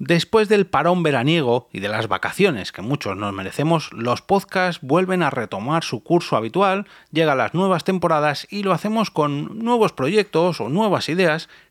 Después del parón veraniego y de las vacaciones que muchos nos merecemos, los podcasts vuelven a retomar su curso habitual, llegan las nuevas temporadas y lo hacemos con nuevos proyectos o nuevas ideas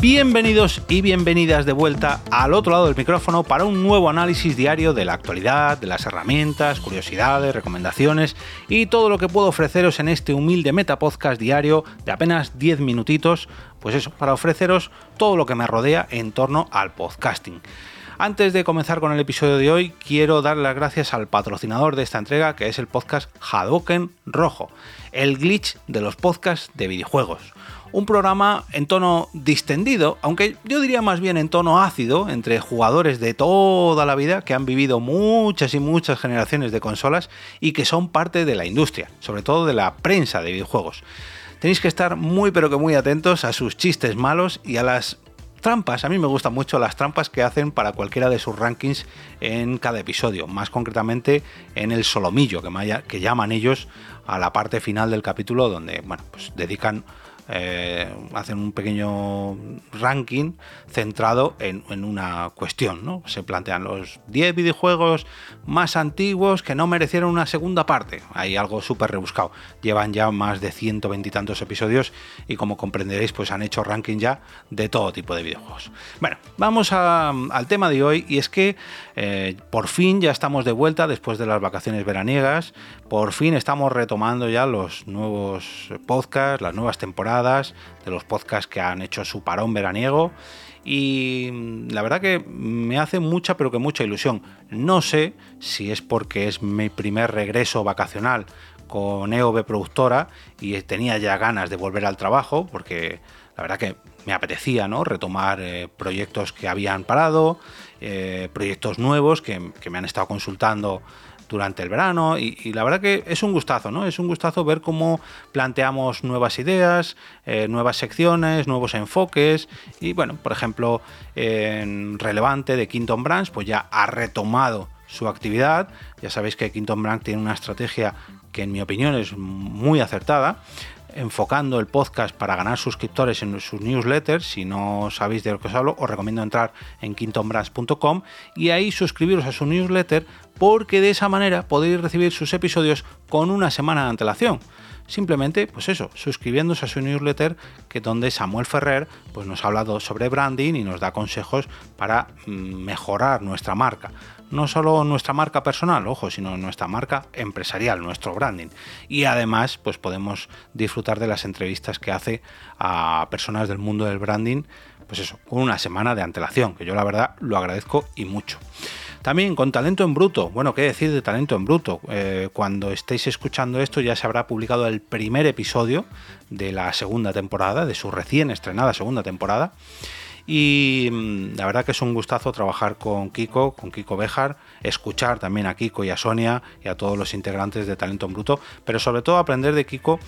Bienvenidos y bienvenidas de vuelta al otro lado del micrófono para un nuevo análisis diario de la actualidad, de las herramientas, curiosidades, recomendaciones y todo lo que puedo ofreceros en este humilde metapodcast diario de apenas 10 minutitos, pues eso, para ofreceros todo lo que me rodea en torno al podcasting. Antes de comenzar con el episodio de hoy, quiero dar las gracias al patrocinador de esta entrega, que es el podcast Hadoken Rojo, el glitch de los podcasts de videojuegos un programa en tono distendido, aunque yo diría más bien en tono ácido, entre jugadores de toda la vida que han vivido muchas y muchas generaciones de consolas y que son parte de la industria, sobre todo de la prensa de videojuegos. Tenéis que estar muy pero que muy atentos a sus chistes malos y a las trampas. A mí me gustan mucho las trampas que hacen para cualquiera de sus rankings en cada episodio, más concretamente en el solomillo que, llaman ellos a la parte final del capítulo donde bueno, pues dedican eh, hacen un pequeño ranking centrado en, una cuestión. ¿no? Se plantean los 10 videojuegos más antiguos que no merecieron una segunda parte. Hay algo súper rebuscado. Llevan ya más de 120 y tantos episodios y como comprenderéis pues han hecho ranking ya de todo tipo de videojuegos. Bueno, vamos al tema de hoy y es que eh, por fin ya estamos de vuelta después de las vacaciones veraniegas. Por fin estamos retomando ya los nuevos podcasts, las nuevas temporadas de los podcasts que han hecho su parón veraniego. Y mm, la verdad que me hace mucha, pero que mucha ilusión. No sé si es porque es mi primer regreso vacacional con EOB Productora y tenía ya ganas de volver al trabajo, porque la verdad que me apetecía ¿no? retomar eh, proyectos que habían parado, eh, proyectos nuevos que, me han estado consultando durante el verano y, la verdad que es un gustazo, ¿no? Es un gustazo ver cómo planteamos nuevas ideas, eh, nuevas secciones, nuevos enfoques y bueno, por ejemplo, en relevante de Quinton Branch, pues ya ha retomado su actividad. Ya sabéis que Quinton Branch tiene una estrategia que en mi opinión es muy acertada enfocando el podcast para ganar suscriptores en sus newsletters. Si no sabéis de lo que os hablo, os recomiendo entrar en quintonbrands.com y ahí suscribiros a su newsletter porque de esa manera podéis recibir sus episodios con una semana de antelación. Simplemente, pues eso, suscribiéndose a su newsletter, que donde Samuel Ferrer pues nos ha hablado sobre branding y nos da consejos para mm, mejorar nuestra marca no solo nuestra marca personal, ojo, sino nuestra marca empresarial, nuestro branding. Y además, pues podemos disfrutar de las entrevistas que hace a personas del mundo del branding, pues eso, con una semana de antelación, que yo la verdad lo agradezco y mucho. También con talento en bruto. Bueno, ¿qué decir de talento en bruto? Eh, cuando estéis escuchando esto ya se habrá publicado el primer episodio de la segunda temporada, de su recién estrenada segunda temporada. Y mm, la verdad que es un gustazo trabajar con Kiko, con Kiko Bejar, escuchar también a Kiko y a Sonia y a todos los integrantes de Talento en Bruto, pero sobre todo aprender de Kiko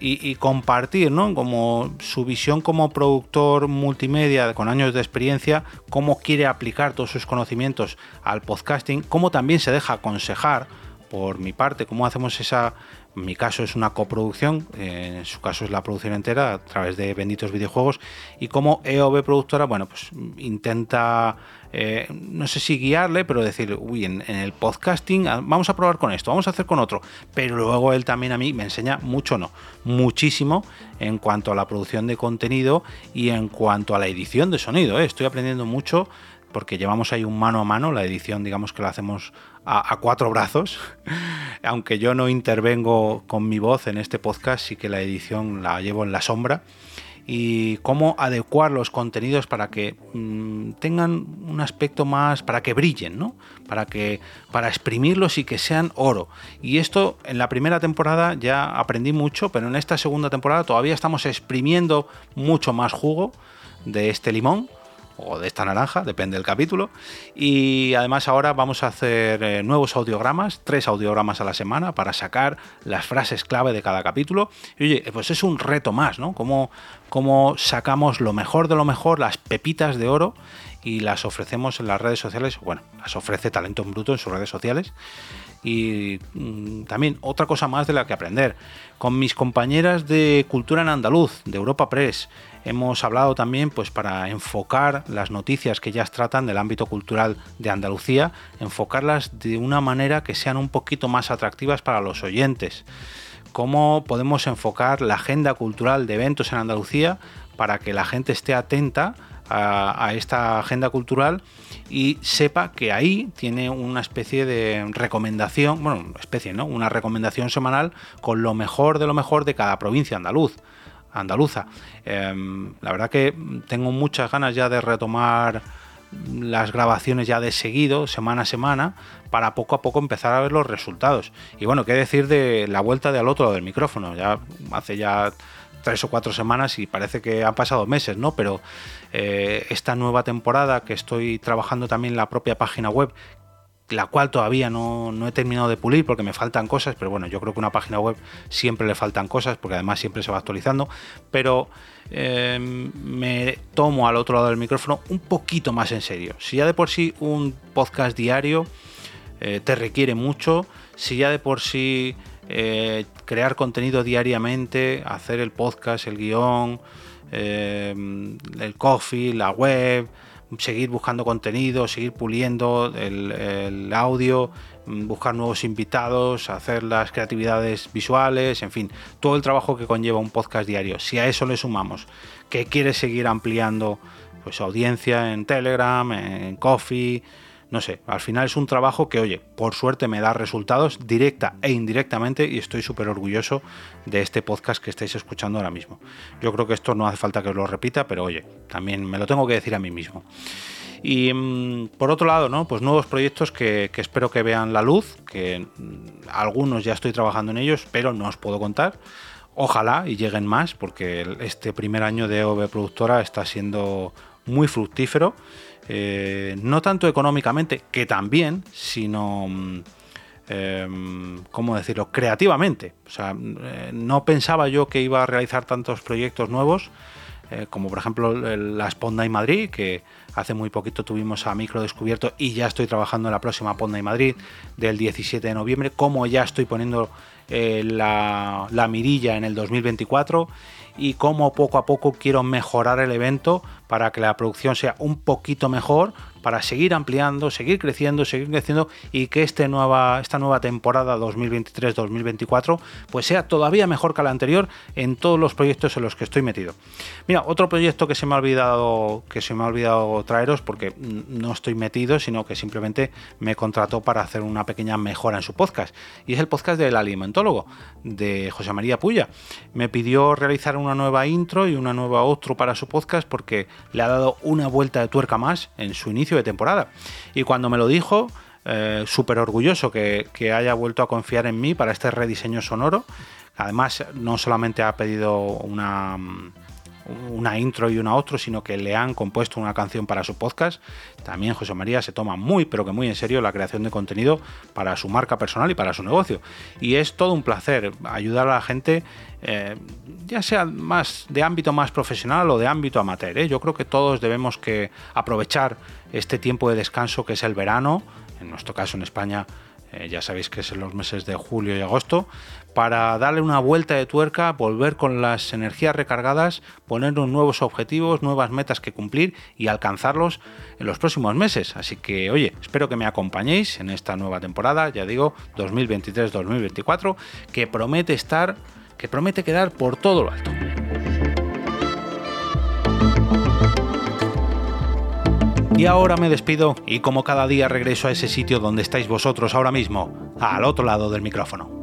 y, compartir, ¿no? Como su visión como productor multimedia con años de experiencia, cómo quiere aplicar todos sus conocimientos al podcasting, cómo también se deja aconsejar por mi parte, cómo hacemos esa en mi caso es una coproducción, en su caso es la producción entera a través de Benditos Videojuegos y como EOB productora, bueno, pues intenta, eh, no sé si guiarle, pero decir, uy, en, el podcasting ah, vamos a probar con esto, vamos a hacer con otro, pero luego él también a mí me enseña mucho, no, muchísimo en cuanto a la producción de contenido y en cuanto a la edición de sonido, ¿eh? estoy aprendiendo mucho porque llevamos ahí un mano a mano, la edición digamos que la hacemos a, cuatro brazos, aunque yo no intervengo con mi voz en este podcast, sí que la edición la llevo en la sombra y cómo adecuar los contenidos para que mm, tengan un aspecto más, para que brillen, ¿no? Para que para exprimirlos y que sean oro. Y esto en la primera temporada ya aprendí mucho, pero en esta segunda temporada todavía estamos exprimiendo mucho más jugo de este limón o de esta naranja, depende del capítulo. Y además ahora vamos a hacer eh, nuevos audiogramas, tres audiogramas a la semana para sacar las frases clave de cada capítulo. Y oye, pues es un reto más, ¿no? Cómo, cómo sacamos lo mejor de lo mejor, las pepitas de oro y las ofrecemos en las redes sociales. Bueno, las ofrece Talento en Bruto en sus redes sociales. Y mm, también otra cosa más de la que aprender. Con mis compañeras de Cultura en Andaluz, de Europa Press, hemos hablado también pues para enfocar las noticias que ellas tratan del ámbito cultural de Andalucía, enfocarlas de una manera que sean un poquito más atractivas para los oyentes. Cómo podemos enfocar la agenda cultural de eventos en Andalucía para que la gente esté atenta a, esta agenda cultural y sepa que ahí tiene una especie de recomendación, bueno, especie, ¿no? Una recomendación semanal con lo mejor de lo mejor de cada provincia andaluz, andaluza. Em, la verdad que tengo muchas ganas ya de retomar las grabaciones ya de seguido, semana a semana, para poco a poco empezar a ver los resultados. Y bueno, qué decir de la vuelta de al otro lado del micrófono. Ya hace ya tres o cuatro semanas y parece que han pasado meses, ¿no? Pero eh, esta nueva temporada que estoy trabajando también la propia página web, la cual todavía no, he terminado de pulir porque me faltan cosas, pero bueno, yo creo que una página web siempre le faltan cosas porque además siempre se va actualizando, pero em, me tomo al otro lado del micrófono un poquito más en serio. Si ya de por sí un podcast diario eh, te requiere mucho, si ya de por sí eh, crear contenido diariamente, hacer el podcast, el guion, eh, el coffee, la web, seguir buscando contenido, seguir puliendo el, audio, buscar nuevos invitados, hacer las creatividades visuales, en fin, todo el trabajo que conlleva un podcast diario. Si a eso le sumamos que quiere seguir ampliando pues audiencia en Telegram, en Coffee, no sé, al final es un trabajo que, oye, por suerte me da resultados directa e indirectamente y estoy súper orgulloso de este podcast que estáis escuchando ahora mismo. Yo creo que esto no hace falta que os lo repita, pero oye, también me lo tengo que decir a mí mismo. Y mm, por otro lado, ¿no? Pues nuevos proyectos que, espero que vean la luz, que mm, algunos ya estoy trabajando en ellos, pero no os puedo contar. Ojalá y lleguen más, porque este primer año de OV Productora está siendo muy fructífero. Eh, no tanto económicamente, que también, sino, mm, em, ¿cómo decirlo?, creativamente. O sea, eh, no pensaba yo que iba a realizar tantos proyectos nuevos, eh, como por ejemplo la Sponda y Madrid, que hace muy poquito tuvimos a Micro Descubierto y ya estoy trabajando en la próxima Ponda y Madrid del 17 de noviembre, como ya estoy poniendo la, la mirilla en el 2024 y cómo poco a poco quiero mejorar el evento para que la producción sea un poquito mejor, para seguir ampliando, seguir creciendo, seguir creciendo y que este nueva, esta nueva temporada 2023-2024 pues sea todavía mejor que la anterior en todos los proyectos en los que estoy metido. Mira, otro proyecto que se me ha olvidado que se me ha olvidado traeros porque no estoy metido, sino que simplemente me contrató para hacer una pequeña mejora en su podcast y es el podcast del de José María Puya. Me pidió realizar una nueva intro y una nueva outro para su podcast porque le ha dado una vuelta de tuerca más en su inicio de temporada. Y cuando me lo dijo, eh, súper orgulloso que, haya vuelto a confiar en mí para este rediseño sonoro. Además, no solamente ha pedido una, una intro y una otro, sino que le han compuesto una canción para su podcast. También José María se toma muy, pero que muy en serio la creación de contenido para su marca personal y para su negocio. Y es todo un placer ayudar a la gente, eh, ya sea más de ámbito más profesional o de ámbito amateur. ¿eh? Yo creo que todos debemos que aprovechar este tiempo de descanso que es el verano, en nuestro caso en España eh, ya sabéis que es en los meses de julio y agosto, para darle una vuelta de tuerca, volver con las energías recargadas, ponernos nuevos objetivos, nuevas metas que cumplir y alcanzarlos en los próximos meses. Así que, oye, espero que me acompañéis en esta nueva temporada, ya digo, 2023-2024, que promete estar, que promete quedar por todo lo alto. Y ahora me despido y como cada día regreso a ese sitio donde estáis vosotros ahora mismo, al otro lado del micrófono.